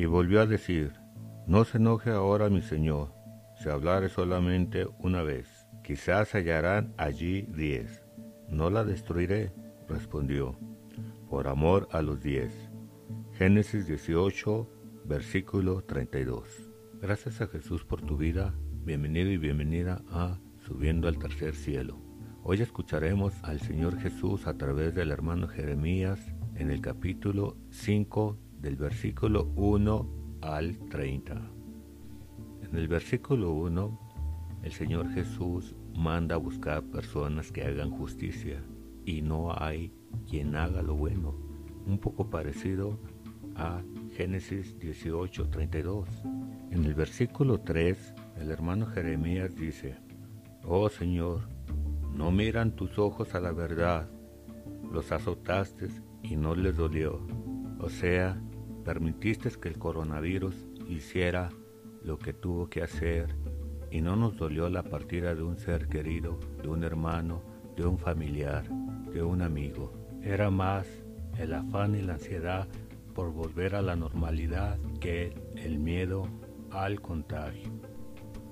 Y volvió a decir, No se enoje ahora mi señor, si hablare solamente una vez. Quizás hallarán allí diez. No la destruiré, respondió, por amor a los diez. Génesis 18, versículo 32. Gracias a Jesús por tu vida. Bienvenido y bienvenida a Subiendo al Tercer Cielo. Hoy escucharemos al Señor Jesús a través del hermano Jeremías en el capítulo 5 del versículo 1 al 30. En el versículo 1, el Señor Jesús manda a buscar personas que hagan justicia y no hay quien haga lo bueno. Un poco parecido a Génesis 18:32. En el versículo 3, el hermano Jeremías dice, Oh Señor, no miran tus ojos a la verdad, los azotaste y no les dolió. O sea, permitiste que el coronavirus hiciera lo que tuvo que hacer y no nos dolió la partida de un ser querido, de un hermano, de un familiar, de un amigo. Era más el afán y la ansiedad por volver a la normalidad que el miedo al contagio.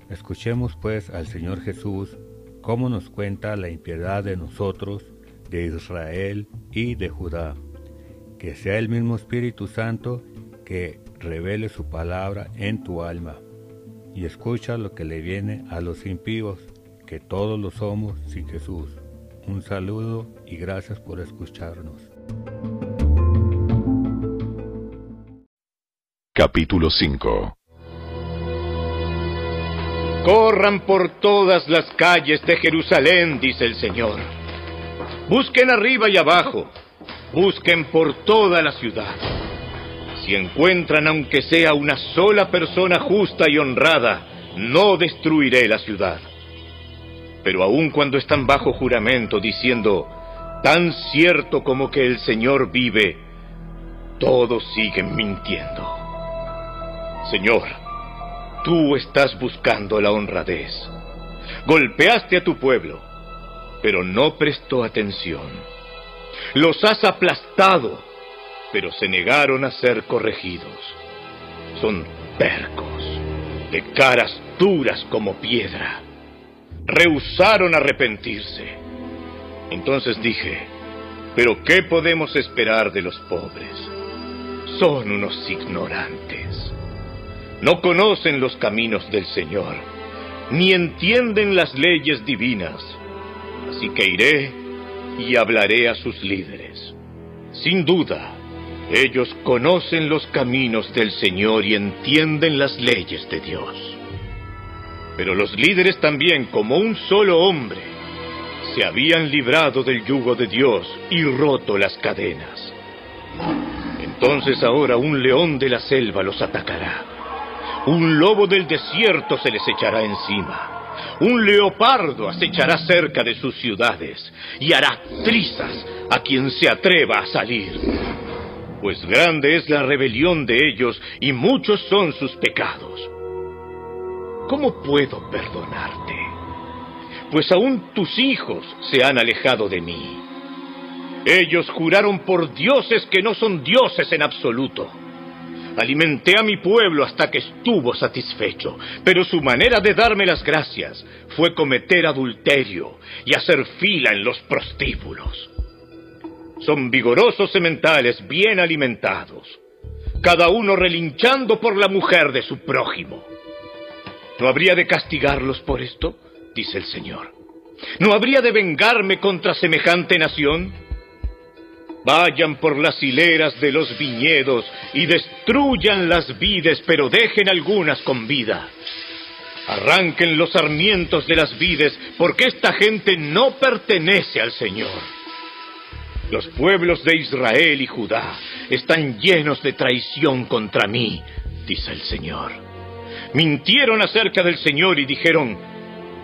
Escuchemos pues al Señor Jesús cómo nos cuenta la impiedad de nosotros, de Israel y de Judá. Que sea el mismo Espíritu Santo que revele su palabra en tu alma y escucha lo que le viene a los impíos, que todos lo somos sin Jesús. Un saludo y gracias por escucharnos. Capítulo 5 Corran por todas las calles de Jerusalén, dice el Señor. Busquen arriba y abajo, busquen por toda la ciudad si encuentran aunque sea una sola persona justa y honrada, no destruiré la ciudad. Pero aun cuando están bajo juramento diciendo, tan cierto como que el Señor vive, todos siguen mintiendo. Señor, tú estás buscando la honradez. Golpeaste a tu pueblo, pero no prestó atención. Los has aplastado pero se negaron a ser corregidos. Son percos, de caras duras como piedra. Rehusaron arrepentirse. Entonces dije, pero ¿qué podemos esperar de los pobres? Son unos ignorantes. No conocen los caminos del Señor, ni entienden las leyes divinas. Así que iré y hablaré a sus líderes. Sin duda, ellos conocen los caminos del Señor y entienden las leyes de Dios. Pero los líderes también, como un solo hombre, se habían librado del yugo de Dios y roto las cadenas. Entonces ahora un león de la selva los atacará. Un lobo del desierto se les echará encima. Un leopardo acechará cerca de sus ciudades y hará trizas a quien se atreva a salir pues grande es la rebelión de ellos y muchos son sus pecados. ¿Cómo puedo perdonarte? Pues aún tus hijos se han alejado de mí. Ellos juraron por dioses que no son dioses en absoluto. Alimenté a mi pueblo hasta que estuvo satisfecho, pero su manera de darme las gracias fue cometer adulterio y hacer fila en los prostíbulos. Son vigorosos sementales bien alimentados, cada uno relinchando por la mujer de su prójimo. ¿No habría de castigarlos por esto? dice el Señor. ¿No habría de vengarme contra semejante nación? Vayan por las hileras de los viñedos y destruyan las vides, pero dejen algunas con vida. Arranquen los sarmientos de las vides, porque esta gente no pertenece al Señor. Los pueblos de Israel y Judá están llenos de traición contra mí, dice el Señor. Mintieron acerca del Señor y dijeron,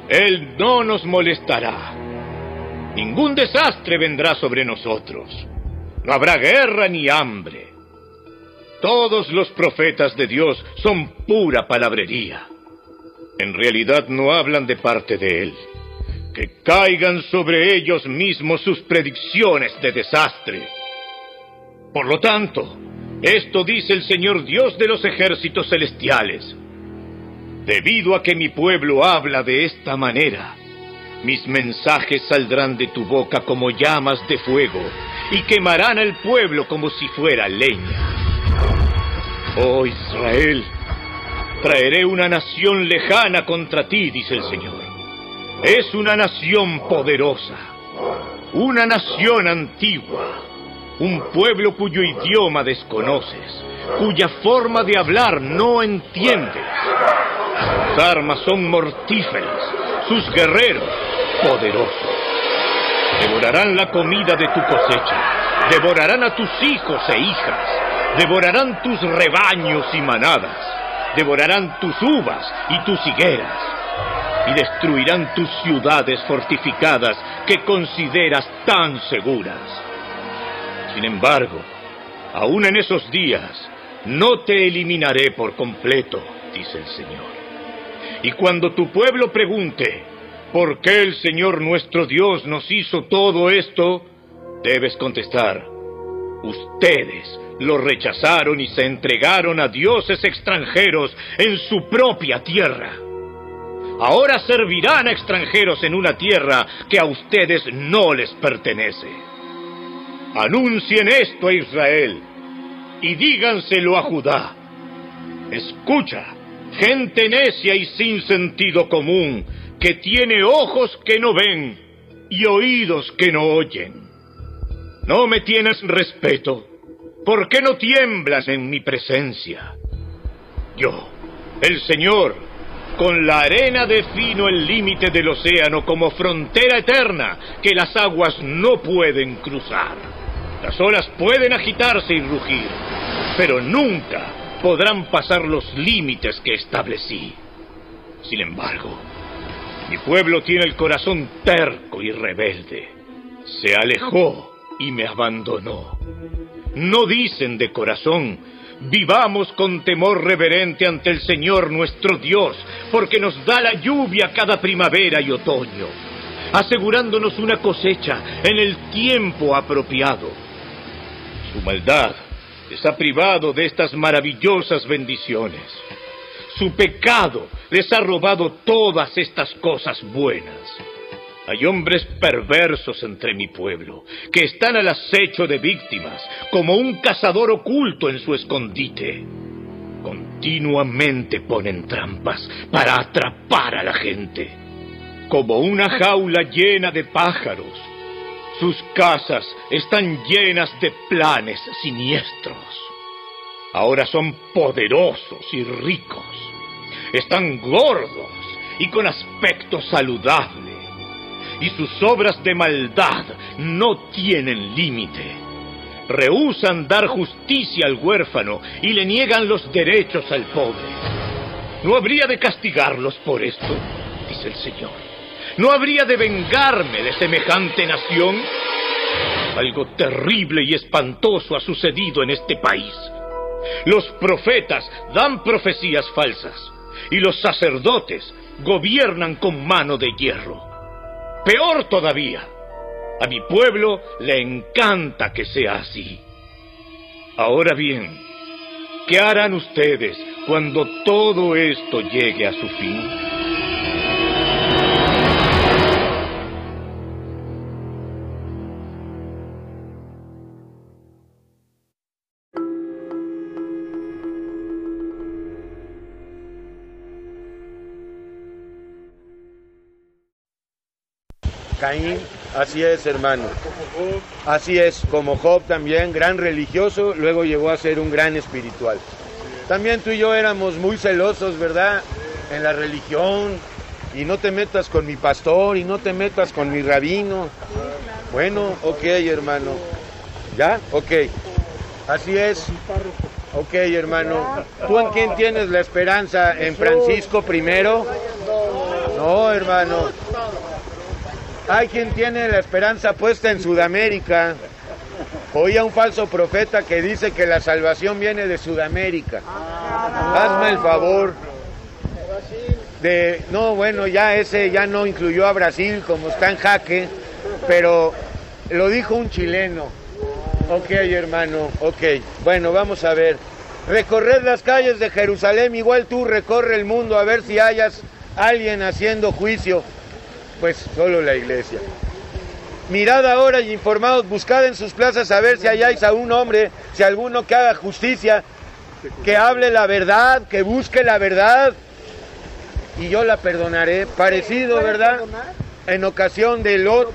Él no nos molestará. Ningún desastre vendrá sobre nosotros. No habrá guerra ni hambre. Todos los profetas de Dios son pura palabrería. En realidad no hablan de parte de Él que caigan sobre ellos mismos sus predicciones de desastre. Por lo tanto, Esto dice el Señor Dios de los ejércitos celestiales. Debido a que mi pueblo habla de esta manera, mis mensajes saldrán de tu boca como llamas de fuego y quemarán al pueblo como si fuera leña. Oh Israel, traeré una nación lejana contra ti, dice el Señor. Es una nación poderosa, una nación antigua, un pueblo cuyo idioma desconoces, cuya forma de hablar no entiendes. Sus armas son mortíferas, sus guerreros poderosos. Devorarán la comida de tu cosecha, devorarán a tus hijos e hijas, devorarán tus rebaños y manadas, devorarán tus uvas y tus higueras, y destruirán tus ciudades fortificadas que consideras tan seguras. Sin embargo, aún en esos días, no te eliminaré por completo, dice el Señor. Y cuando tu pueblo pregunte, ¿por qué el Señor nuestro Dios nos hizo todo esto? Debes contestar, ustedes lo rechazaron y se entregaron a dioses extranjeros en su propia tierra. Ahora servirán a extranjeros en una tierra que a ustedes no les pertenece. Anuncien esto a Israel y díganselo a Judá. Escucha, gente necia y sin sentido común, que tiene ojos que no ven y oídos que no oyen. No me tienes respeto. ¿Por qué no tiemblas en mi presencia? Yo, el Señor, con la arena defino el límite del océano como frontera eterna que las aguas no pueden cruzar. Las olas pueden agitarse y rugir, pero nunca podrán pasar los límites que establecí. Sin embargo, mi pueblo tiene el corazón terco y rebelde. Se alejó y me abandonó. No dicen de corazón, vivamos con temor reverente ante el Señor nuestro Dios, porque nos da la lluvia cada primavera y otoño, asegurándonos una cosecha en el tiempo apropiado. Su maldad les ha privado de estas maravillosas bendiciones. Su pecado les ha robado todas estas cosas buenas. Hay hombres perversos entre mi pueblo, que están al acecho de víctimas, como un cazador oculto en su escondite. Continuamente ponen trampas para atrapar a la gente, como una jaula llena de pájaros. Sus casas están llenas de planes siniestros. Ahora son poderosos y ricos. Están gordos y con aspecto saludable y sus obras de maldad no tienen límite. Rehúsan dar justicia al huérfano y le niegan los derechos al pobre. ¿No habría de castigarlos por esto? dice el Señor. ¿No habría de vengarme de semejante nación? Algo terrible y espantoso ha sucedido en este país. Los profetas dan profecías falsas y los sacerdotes gobiernan con mano de hierro. Peor todavía, a mi pueblo le encanta que sea así. Ahora bien, ¿qué harán ustedes cuando todo esto llegue a su fin? Caín, así es, hermano. Así es, como Job también, gran religioso, luego llegó a ser un gran espiritual. También tú y yo éramos muy celosos, ¿verdad? En la religión, y no te metas con mi pastor, y no te metas con mi rabino. Bueno, ok, hermano. ¿Ya? Ok. Así es. Ok, hermano. ¿Tú en quién tienes la esperanza? ¿En Francisco primero? No, hermano. Hay quien tiene la esperanza puesta en Sudamérica. Oía un falso profeta que dice que la salvación viene de Sudamérica. Hazme el favor. De, no, bueno, ya ese ya no incluyó a Brasil como está en jaque, pero lo dijo un chileno. Ok, hermano, ok. Bueno, vamos a ver. Recorrer las calles de Jerusalén, igual tú recorre el mundo a ver si hayas alguien haciendo juicio. Pues solo la iglesia. Mirad ahora y informados, buscad en sus plazas a ver si hayáis a un hombre, si alguno que haga justicia, que hable la verdad, que busque la verdad, y yo la perdonaré. Parecido, ¿verdad? En ocasión de Lot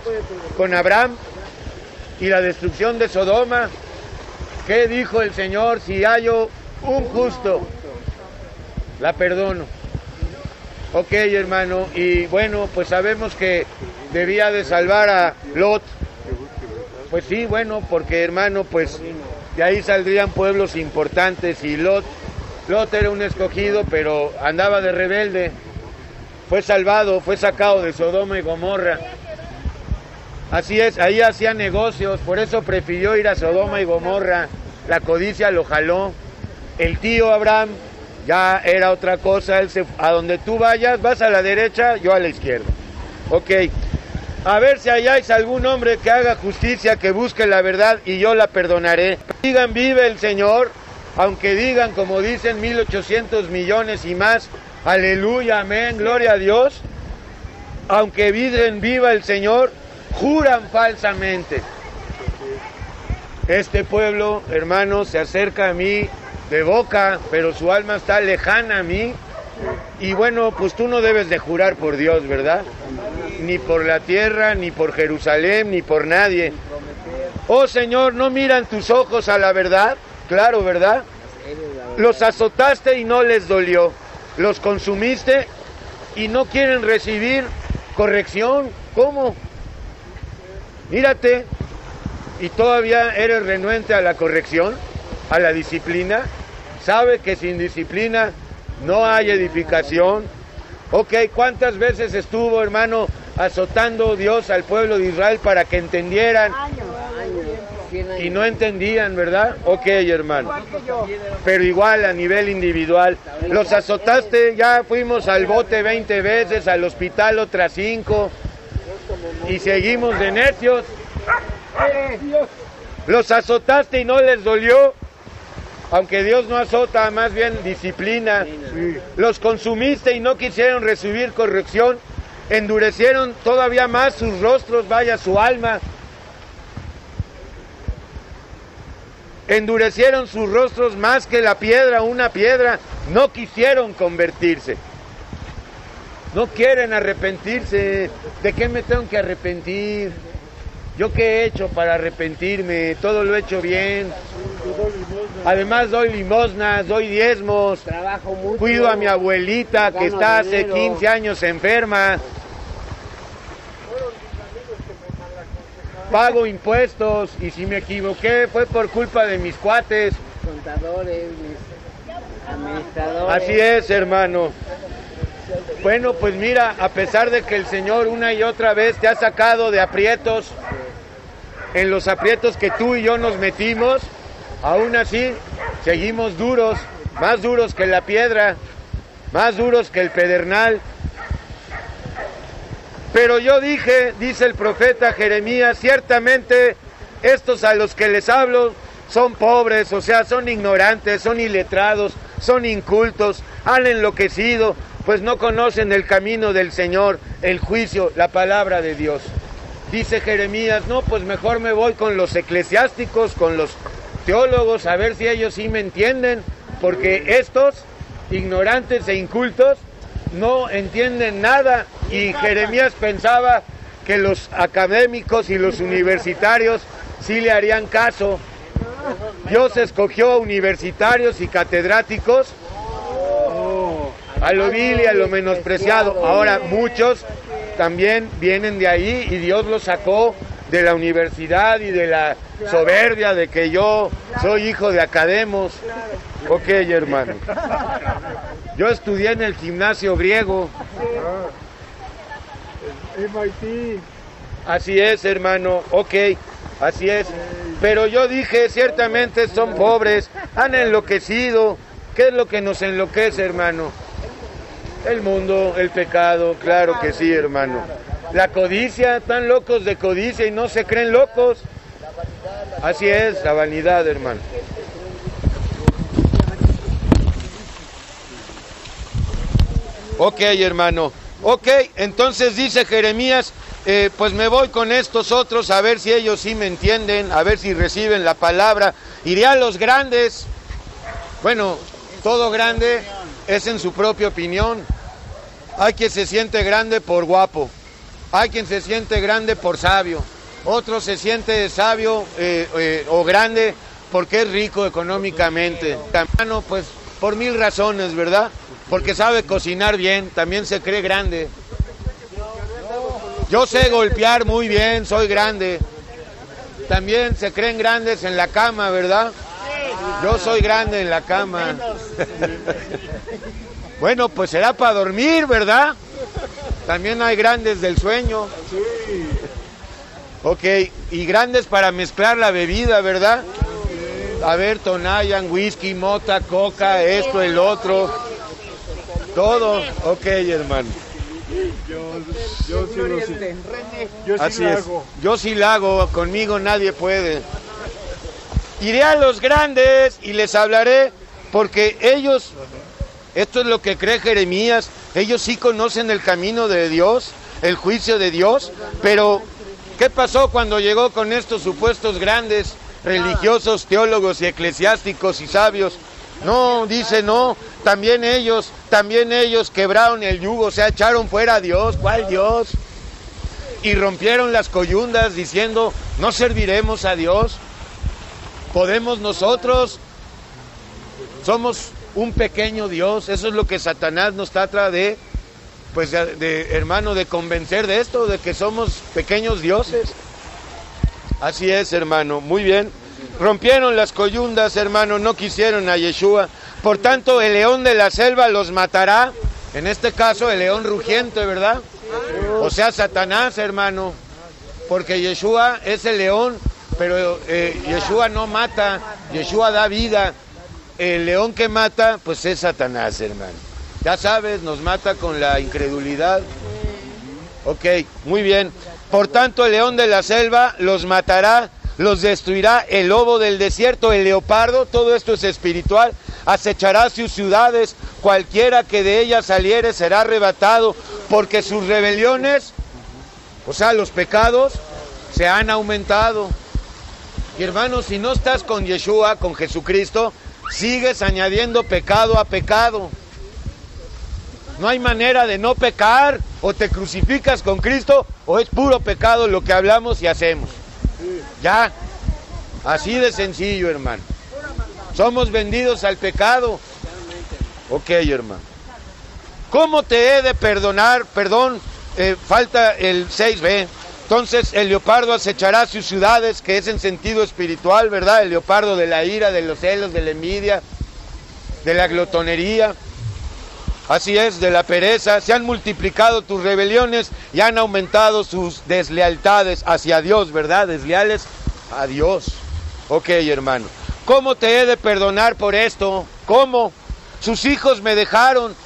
con Abraham y la destrucción de Sodoma. ¿Qué dijo el Señor? Si hallo un justo, la perdono. Ok, hermano, y bueno, pues sabemos que debía de salvar a Lot. Pues sí, bueno, porque hermano, pues de ahí saldrían pueblos importantes y Lot, Lot era un escogido, pero andaba de rebelde. Fue salvado, fue sacado de Sodoma y Gomorra. Así es, ahí hacía negocios, por eso prefirió ir a Sodoma y Gomorra. La codicia lo jaló. El tío Abraham ya era otra cosa. Él se, a donde tú vayas, vas a la derecha, yo a la izquierda. Ok. A ver si halláis algún hombre que haga justicia, que busque la verdad y yo la perdonaré. Digan vive el Señor, aunque digan como dicen 1800 millones y más, aleluya, amén, gloria a Dios. Aunque viven viva el Señor, juran falsamente. Este pueblo, hermano, se acerca a mí de boca, pero su alma está lejana a mí. Y bueno, pues tú no debes de jurar por Dios, ¿verdad? Ni por la tierra, ni por Jerusalén, ni por nadie. Oh Señor, ¿no miran tus ojos a la verdad? Claro, ¿verdad? Los azotaste y no les dolió. Los consumiste y no quieren recibir corrección. ¿Cómo? Mírate, y todavía eres renuente a la corrección, a la disciplina. Sabe que sin disciplina no hay edificación. Ok, ¿cuántas veces estuvo, hermano, azotando Dios al pueblo de Israel para que entendieran? Y no entendían, ¿verdad? Ok, hermano. Pero igual a nivel individual. Los azotaste, ya fuimos al bote 20 veces, al hospital otras 5. Y seguimos de necios. Los azotaste y no les dolió. Aunque Dios no azota, más bien disciplina. Los consumiste y no quisieron recibir corrección. Endurecieron todavía más sus rostros, vaya su alma. Endurecieron sus rostros más que la piedra, una piedra. No quisieron convertirse. No quieren arrepentirse. ¿De qué me tengo que arrepentir? ¿Yo qué he hecho para arrepentirme? Todo lo he hecho bien. Además doy limosnas, doy diezmos. Trabajo mucho. Cuido a mi abuelita que está hace dinero. 15 años enferma. Pago impuestos y si me equivoqué fue por culpa de mis cuates. Contadores, mis administradores. Así es, hermano. Bueno, pues mira, a pesar de que el Señor una y otra vez te ha sacado de aprietos, en los aprietos que tú y yo nos metimos, aún así seguimos duros, más duros que la piedra, más duros que el pedernal. Pero yo dije, dice el profeta Jeremías, ciertamente estos a los que les hablo son pobres, o sea, son ignorantes, son iletrados, son incultos, han enloquecido, pues no conocen el camino del Señor, el juicio, la palabra de Dios. Dice Jeremías, no, pues mejor me voy con los eclesiásticos, con los teólogos, a ver si ellos sí me entienden, porque estos, ignorantes e incultos, no entienden nada. Y Jeremías pensaba que los académicos y los universitarios sí le harían caso. Dios escogió universitarios y catedráticos a lo vil y a lo menospreciado. Ahora muchos también vienen de ahí y Dios los sacó de la universidad y de la soberbia de que yo soy hijo de academos. Ok, hermano. Yo estudié en el gimnasio griego. MIT. Así es, hermano. Ok, así es. Pero yo dije, ciertamente son pobres, han enloquecido. ¿Qué es lo que nos enloquece, hermano? El mundo, el pecado, claro que sí, hermano. La codicia, están locos de codicia y no se creen locos. Así es, la vanidad, hermano. Ok, hermano. Ok, entonces dice Jeremías, eh, pues me voy con estos otros a ver si ellos sí me entienden, a ver si reciben la palabra. Iré a los grandes. Bueno, todo grande es en su propia opinión. Hay quien se siente grande por guapo, hay quien se siente grande por sabio, otro se siente sabio eh, eh, o grande porque es rico económicamente. Hermano, pues por mil razones, ¿verdad? Porque sabe cocinar bien, también se cree grande. Yo sé golpear muy bien, soy grande. También se creen grandes en la cama, ¿verdad? Yo soy grande en la cama. bueno, pues será para dormir, ¿verdad? También hay grandes del sueño. Ok, y grandes para mezclar la bebida, ¿verdad? A ver, Tonayan, whisky, mota, coca, esto, el otro. Todo. Ok, hermano. Yo, sí lo Yo sí Así lo es. hago. Yo sí la hago, conmigo nadie puede. Iré a los grandes y les hablaré porque ellos, esto es lo que cree Jeremías, ellos sí conocen el camino de Dios, el juicio de Dios, pero ¿qué pasó cuando llegó con estos supuestos grandes religiosos, teólogos y eclesiásticos y sabios? No, dice no, también ellos, también ellos quebraron el yugo, o sea, echaron fuera a Dios, ¿cuál Dios? Y rompieron las coyundas diciendo, no serviremos a Dios, podemos nosotros, somos un pequeño Dios, eso es lo que Satanás nos trata de, pues de, hermano, de convencer de esto, de que somos pequeños dioses. Así es, hermano, muy bien. Rompieron las coyundas, hermano, no quisieron a Yeshua. Por tanto, el león de la selva los matará. En este caso, el león rugiente, ¿verdad? O sea, Satanás, hermano. Porque Yeshua es el león, pero eh, Yeshua no mata, Yeshua da vida. El león que mata, pues es Satanás, hermano. Ya sabes, nos mata con la incredulidad. Ok, muy bien. Por tanto, el león de la selva los matará, los destruirá el lobo del desierto, el leopardo, todo esto es espiritual, acechará sus ciudades, cualquiera que de ellas saliere será arrebatado, porque sus rebeliones, o sea, los pecados, se han aumentado. Y hermanos, si no estás con Yeshua, con Jesucristo, sigues añadiendo pecado a pecado. No hay manera de no pecar. O te crucificas con Cristo o es puro pecado lo que hablamos y hacemos. Ya. Así de sencillo, hermano. Somos vendidos al pecado. Ok, hermano. ¿Cómo te he de perdonar? Perdón, eh, falta el 6b. Entonces el leopardo acechará sus ciudades, que es en sentido espiritual, ¿verdad? El leopardo de la ira, de los celos, de la envidia, de la glotonería. Así es, de la pereza, se han multiplicado tus rebeliones y han aumentado sus deslealtades hacia Dios, ¿verdad? Desleales a Dios. Ok, hermano. ¿Cómo te he de perdonar por esto? ¿Cómo? Sus hijos me dejaron,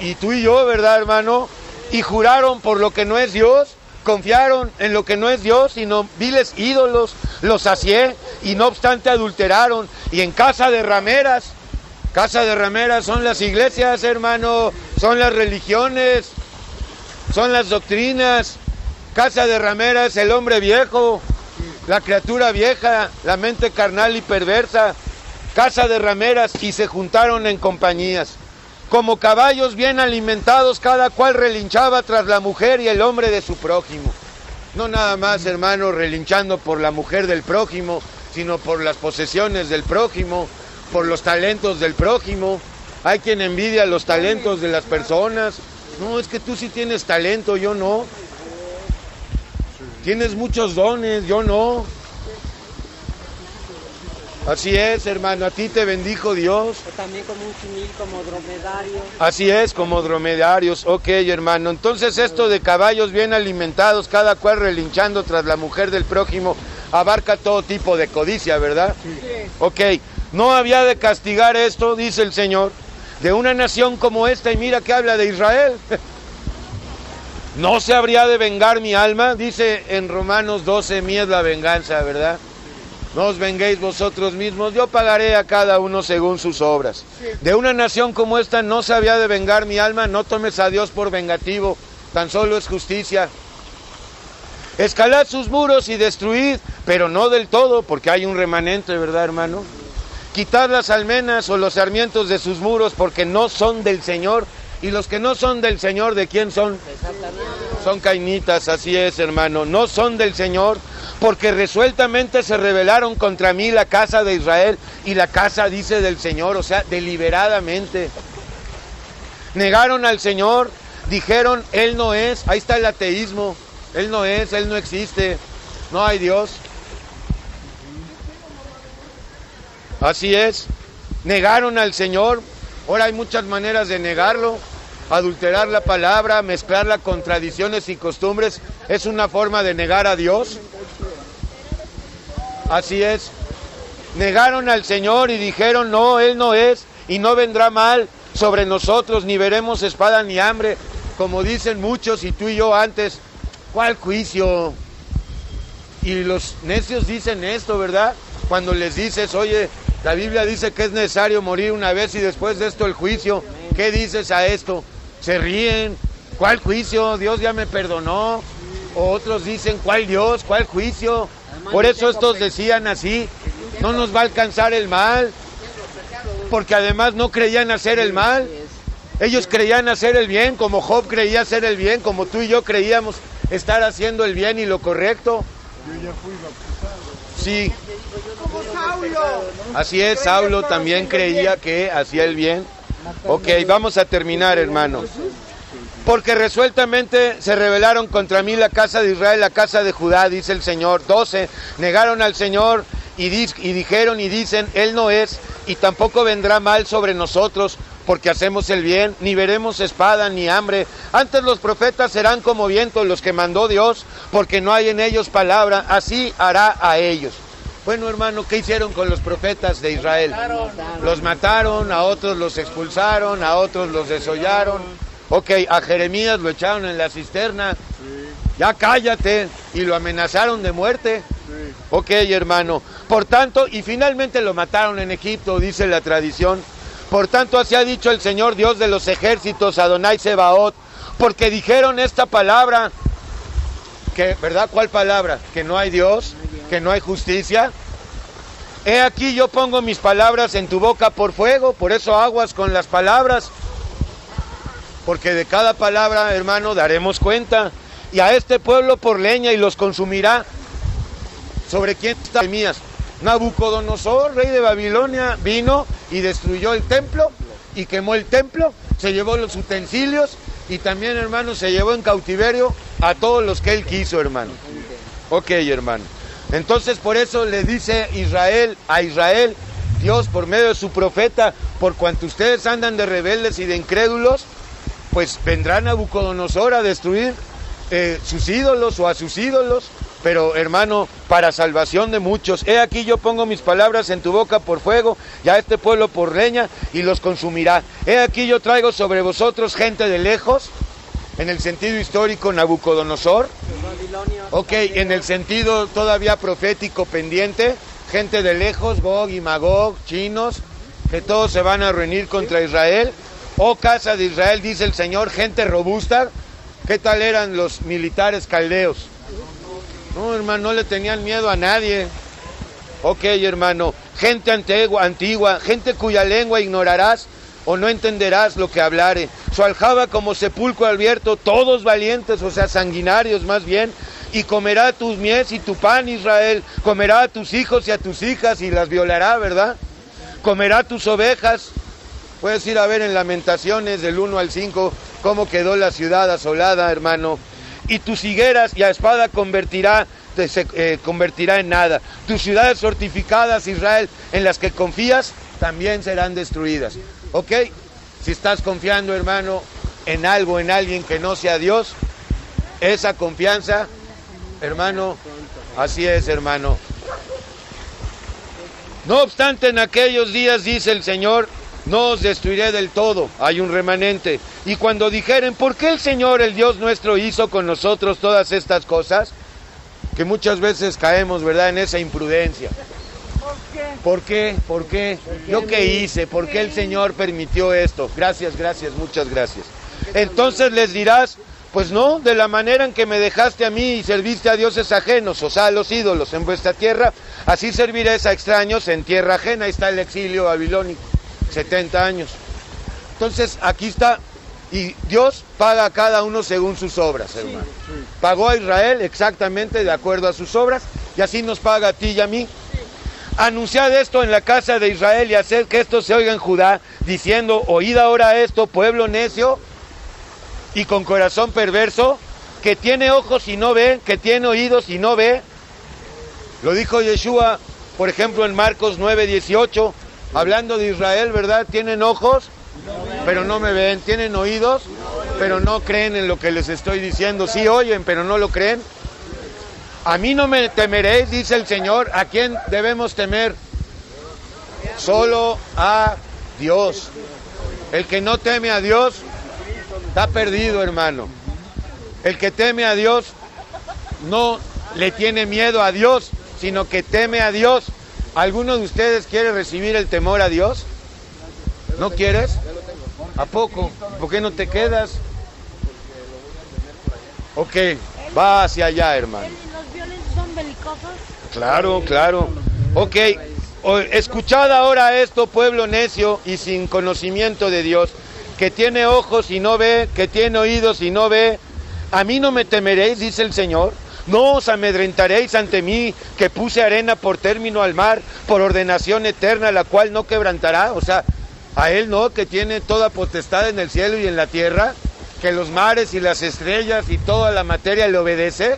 y tú y yo, ¿verdad, hermano? Y juraron por lo que no es Dios, confiaron en lo que no es Dios, sino viles ídolos, los sacié, y no obstante adulteraron, y en casa de rameras, Casa de rameras son las iglesias, hermano, son las religiones, son las doctrinas. Casa de rameras, el hombre viejo, la criatura vieja, la mente carnal y perversa. Casa de rameras y se juntaron en compañías. Como caballos bien alimentados, cada cual relinchaba tras la mujer y el hombre de su prójimo. No nada más, hermano, relinchando por la mujer del prójimo, sino por las posesiones del prójimo por los talentos del prójimo. Hay quien envidia los talentos de las personas. No, es que tú sí tienes talento, yo no. Tienes muchos dones, yo no. Así es, hermano, a ti te bendijo Dios. O también como un chimil, como dromedario. Así es, como dromedarios. Ok, hermano. Entonces esto de caballos bien alimentados, cada cual relinchando tras la mujer del prójimo, abarca todo tipo de codicia, ¿verdad? Sí. Ok. No había de castigar esto, dice el Señor, de una nación como esta, y mira que habla de Israel. No se habría de vengar mi alma, dice en Romanos 12, mí es la venganza, ¿verdad? No os venguéis vosotros mismos, yo pagaré a cada uno según sus obras. De una nación como esta no se había de vengar mi alma, no tomes a Dios por vengativo, tan solo es justicia. Escalad sus muros y destruid, pero no del todo, porque hay un remanente, ¿verdad, hermano? Quitad las almenas o los sarmientos de sus muros, porque no son del Señor. Y los que no son del Señor, ¿de quién son? Son cainitas, así es, hermano. No son del Señor, porque resueltamente se rebelaron contra mí la casa de Israel y la casa dice del Señor, o sea, deliberadamente. Negaron al Señor, dijeron, Él no es, ahí está el ateísmo, Él no es, Él no existe, no hay Dios. Así es, negaron al Señor, ahora hay muchas maneras de negarlo, adulterar la palabra, mezclarla con tradiciones y costumbres, es una forma de negar a Dios. Así es. Negaron al Señor y dijeron, no, Él no es, y no vendrá mal sobre nosotros, ni veremos espada ni hambre, como dicen muchos y tú y yo antes. ¿Cuál juicio? Y los necios dicen esto, ¿verdad? Cuando les dices, oye, la Biblia dice que es necesario morir una vez y después de esto el juicio. ¿Qué dices a esto? Se ríen. ¿Cuál juicio? Dios ya me perdonó. O otros dicen, ¿cuál Dios? ¿Cuál juicio? Por eso estos decían así, no nos va a alcanzar el mal, porque además no creían hacer el mal. Ellos creían hacer el bien, como Job creía hacer el bien, como tú y yo creíamos estar haciendo el bien y lo correcto. Sí. Así es, Saulo también creía que hacía el bien. Ok, vamos a terminar, hermanos porque resueltamente se rebelaron contra mí la casa de Israel, la casa de Judá, dice el Señor. 12, negaron al Señor y, y, dijeron y dicen, Él no es, y tampoco vendrá mal sobre nosotros, porque hacemos el bien, ni veremos espada ni hambre. Antes los profetas serán como vientos los que mandó Dios, porque no hay en ellos palabra, así hará a ellos. Bueno, hermano, ¿qué hicieron con los profetas de Israel? Los mataron, a otros los expulsaron, a otros los desollaron Ok, a Jeremías lo echaron en la cisterna. Ya cállate. Y lo amenazaron de muerte. Ok, hermano. Por tanto, y finalmente lo mataron en Egipto, dice la tradición. Por tanto, así ha dicho el Señor Dios de los ejércitos, Adonai Sebaot, porque dijeron esta palabra, que, ¿verdad? ¿Cuál palabra? Que no hay Dios, que no hay justicia. He aquí yo pongo mis palabras en tu boca por fuego, por eso aguas con las palabras porque de cada palabra, hermano, daremos cuenta. Y a este pueblo por leña y los consumirá. ¿Sobre quién está mías? Nabucodonosor, rey de Babilonia, vino y destruyó el templo y quemó el templo, se llevó los utensilios y también, hermano, se llevó en cautiverio a todos los que él quiso, hermano. Ok, hermano. Entonces por eso le dice Israel a Israel, Dios por medio de su profeta, por cuanto ustedes andan de rebeldes y de incrédulos, pues vendrá Nabucodonosor a destruir eh, sus ídolos o a sus ídolos, pero hermano, para salvación de muchos. He aquí yo pongo mis palabras en tu boca por fuego, y a este pueblo por leña, y los consumirá. He aquí yo traigo sobre vosotros gente de lejos, en el sentido histórico Nabucodonosor, ok, en el sentido todavía profético pendiente, gente de lejos, Gog y Magog, chinos, que todos se van a reunir contra Israel, Oh casa de Israel, dice el Señor, gente robusta. ¿Qué tal eran los militares caldeos? No, hermano, no le tenían miedo a nadie. Ok, hermano, gente antigua, antigua, gente cuya lengua ignorarás o no entenderás lo que hablare. Su aljaba como sepulcro abierto, todos valientes, o sea, sanguinarios más bien, y comerá tus mies y tu pan, Israel, comerá a tus hijos y a tus hijas y las violará, ¿verdad? Comerá tus ovejas Puedes ir a ver en Lamentaciones del 1 al 5 cómo quedó la ciudad asolada, hermano. Y tus higueras y a espada convertirá, se eh, convertirá en nada. Tus ciudades fortificadas, Israel, en las que confías, también serán destruidas. ¿Ok? Si estás confiando, hermano, en algo, en alguien que no sea Dios, esa confianza, hermano, así es, hermano. No obstante, en aquellos días, dice el Señor, no os destruiré del todo, hay un remanente. Y cuando dijeren, ¿por qué el Señor, el Dios nuestro, hizo con nosotros todas estas cosas? Que muchas veces caemos, ¿verdad?, en esa imprudencia. ¿Por qué? ¿Por qué? ¿Yo qué hice? ¿Por qué el Señor permitió esto? Gracias, gracias, muchas gracias. Entonces les dirás, pues no, de la manera en que me dejaste a mí y serviste a dioses ajenos, o sea, a los ídolos en vuestra tierra, así serviréis a extraños en tierra ajena. Ahí está el exilio babilónico, 70 años. Entonces, aquí está, y Dios paga a cada uno según sus obras, hermano. Pagó a Israel exactamente de acuerdo a sus obras, y así nos paga a ti y a mí. Anunciad esto en la casa de Israel y haced que esto se oiga en Judá, diciendo, oíd ahora esto, pueblo necio, y con corazón perverso, que tiene ojos y no ve, que tiene oídos y no ve. Lo dijo Yeshua, por ejemplo, en Marcos 9, 18, hablando de Israel, ¿verdad? Tienen ojos, pero no me ven. Tienen oídos, pero no creen en lo que les estoy diciendo. Sí oyen, pero no lo creen. A mí no me temeréis, dice el Señor. ¿A quién debemos temer? Solo a Dios. El que no teme a Dios Está perdido, hermano. El que teme a Dios no le tiene miedo a Dios, sino que teme a Dios. ¿Alguno de ustedes quiere recibir el temor a Dios? ¿No quieres? ¿A poco? ¿Por qué no te quedas? Ok, va hacia allá, hermano. ¿Los violes son belicosos? Claro, claro. Ok, escuchad ahora esto, pueblo necio y sin conocimiento de Dios que tiene ojos y no ve, que tiene oídos y no ve. A mí no me temeréis, dice el Señor. No os amedrentaréis ante mí, que puse arena por término al mar, por ordenación eterna, la cual no quebrantará. O sea, a Él no, que tiene toda potestad en el cielo y en la tierra, que los mares y las estrellas y toda la materia le obedece.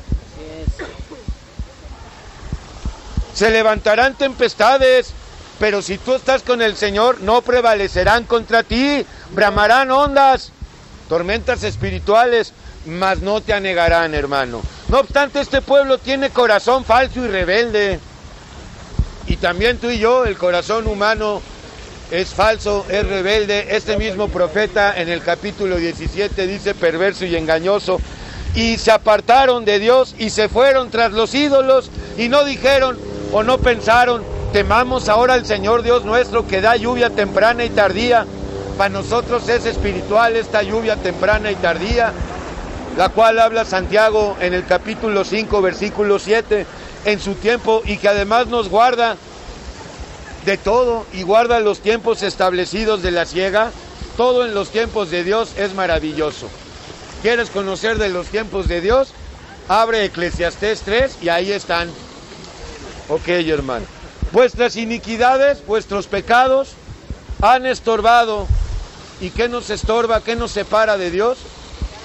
Se levantarán tempestades, pero si tú estás con el Señor, no prevalecerán contra ti bramarán ondas, tormentas espirituales, mas no te anegarán, hermano. No obstante, este pueblo tiene corazón falso y rebelde. Y también tú y yo, el corazón humano es falso, es rebelde. Este mismo profeta en el capítulo 17 dice perverso y engañoso. Y se apartaron de Dios y se fueron tras los ídolos y no dijeron o no pensaron, temamos ahora al Señor Dios nuestro que da lluvia temprana y tardía para nosotros es espiritual esta lluvia temprana y tardía, la cual habla Santiago en el capítulo 5, versículo 7, en su tiempo y que además nos guarda de todo y guarda los tiempos establecidos de la ciega. Todo en los tiempos de Dios es maravilloso. ¿Quieres conocer de los tiempos de Dios? Abre Eclesiastés 3 y ahí están. Ok, hermano. Vuestras iniquidades, vuestros pecados han estorbado ¿Y qué nos estorba, qué nos separa de Dios?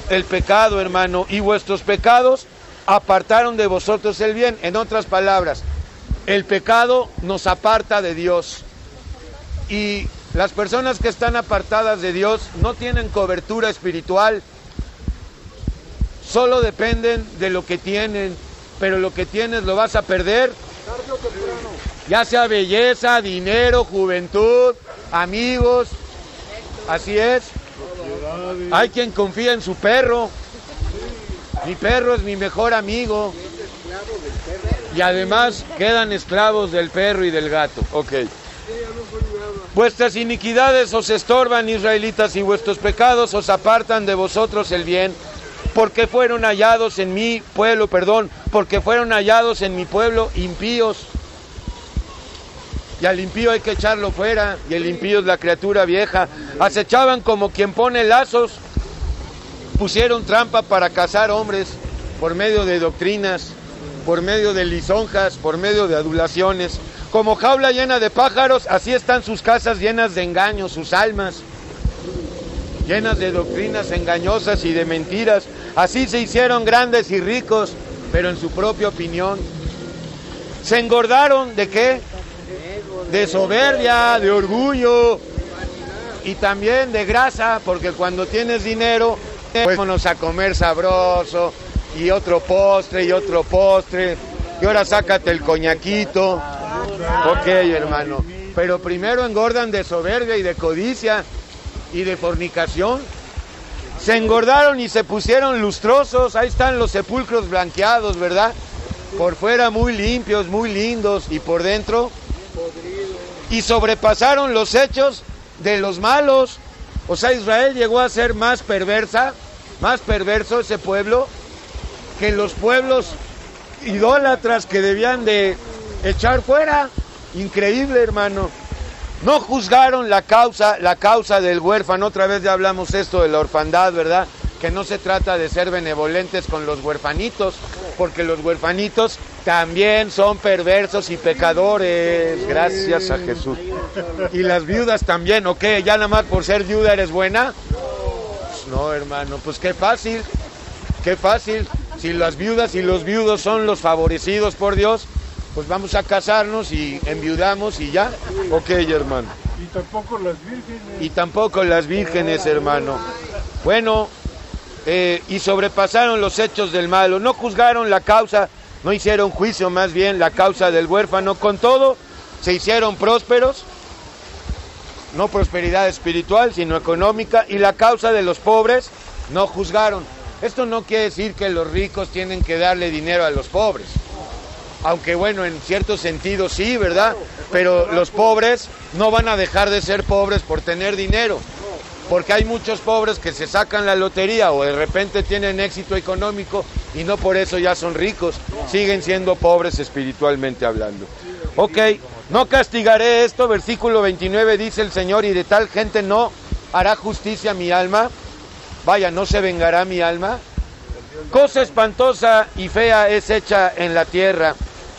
El pecado, hermano. Y vuestros pecados apartaron de vosotros el bien. En otras palabras, el pecado nos aparta de Dios. Y las personas que están apartadas de Dios no tienen cobertura espiritual. Solo dependen de lo que tienen. Pero lo que tienes lo vas a perder. Ya sea belleza, dinero, juventud, amigos, Así es. Hay quien confía en su perro. Mi perro es mi mejor amigo. Y además quedan esclavos del perro y del gato. Vuestras iniquidades os estorban, israelitas, y vuestros pecados os apartan de vosotros el bien, porque fueron hallados en mi pueblo, perdón, porque fueron hallados en mi pueblo impíos y al impío hay que echarlo fuera, y el impío es la criatura vieja. Acechaban como quien pone lazos, pusieron trampa para cazar hombres por medio de doctrinas, por medio de lisonjas, por medio de adulaciones. Como jaula llena de pájaros, así están sus casas llenas de engaños, sus almas llenas de doctrinas engañosas y de mentiras. Así se hicieron grandes y ricos, pero en su propia opinión. Se engordaron de qué? De soberbia, de orgullo y también de grasa, porque cuando tienes dinero, pues vámonos a comer sabroso y otro postre y otro postre. Y ahora sácate el coñaquito. Ok, hermano. Pero primero engordan de soberbia y de codicia y de fornicación. Se engordaron y se pusieron lustrosos. Ahí están los sepulcros blanqueados, ¿verdad? Por fuera muy limpios, muy lindos y por dentro Y sobrepasaron los hechos de los malos. O sea, Israel llegó a ser más perversa, más perverso ese pueblo, que los pueblos idólatras que debían de echar fuera. Increíble, hermano. No juzgaron la causa, la causa del huérfano. Otra vez ya hablamos esto de la orfandad, ¿verdad? Que no se trata de ser benevolentes con los huerfanitos, porque los huerfanitos también son perversos y pecadores. Gracias a Jesús. Y las viudas también, ¿ok? Ya nada más por ser viuda eres buena. Pues no, hermano, pues qué fácil, qué fácil. Si las viudas y los viudos son los favorecidos por Dios, pues vamos a casarnos y enviudamos y ya. Ok, hermano. Y tampoco las vírgenes. Y tampoco las vírgenes, hermano. Bueno, eh, y sobrepasaron los hechos del malo, no juzgaron la causa, no hicieron juicio más bien la causa del huérfano, con todo se hicieron prósperos, no prosperidad espiritual, sino económica, y la causa de los pobres no juzgaron. Esto no quiere decir que los ricos tienen que darle dinero a los pobres. Aunque bueno, en cierto sentido sí, ¿verdad? Pero los pobres no van a dejar de ser pobres por tener dinero, porque hay muchos pobres que se sacan la lotería o de repente tienen éxito económico y no por eso ya son ricos, siguen siendo pobres espiritualmente hablando. Ok, no castigaré esto, versículo 29 dice el Señor, y de tal gente no hará justicia mi alma, vaya, no se vengará mi alma. Cosa espantosa y fea es hecha en la tierra.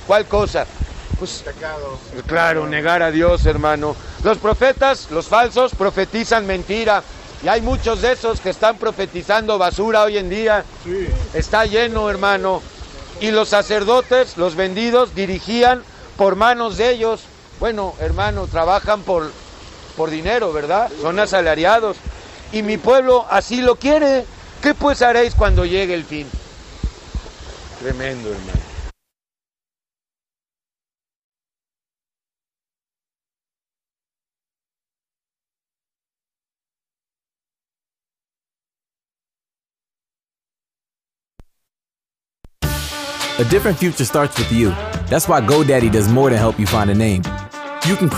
¿Cuál cosa? Pues, claro, negar a Dios, hermano. Los profetas, los falsos, profetizan mentira. Y hay muchos de esos que están profetizando basura hoy en día. Está lleno, hermano. Y los sacerdotes, los vendidos, dirigían por manos de ellos. Bueno, hermano, trabajan por, por dinero, ¿verdad? Son asalariados. Y mi pueblo así lo quiere. ¿Qué pues haréis cuando llegue el fin? Tremendo, hermano. A different future starts with you. That's why GoDaddy does more than help you find a name. You can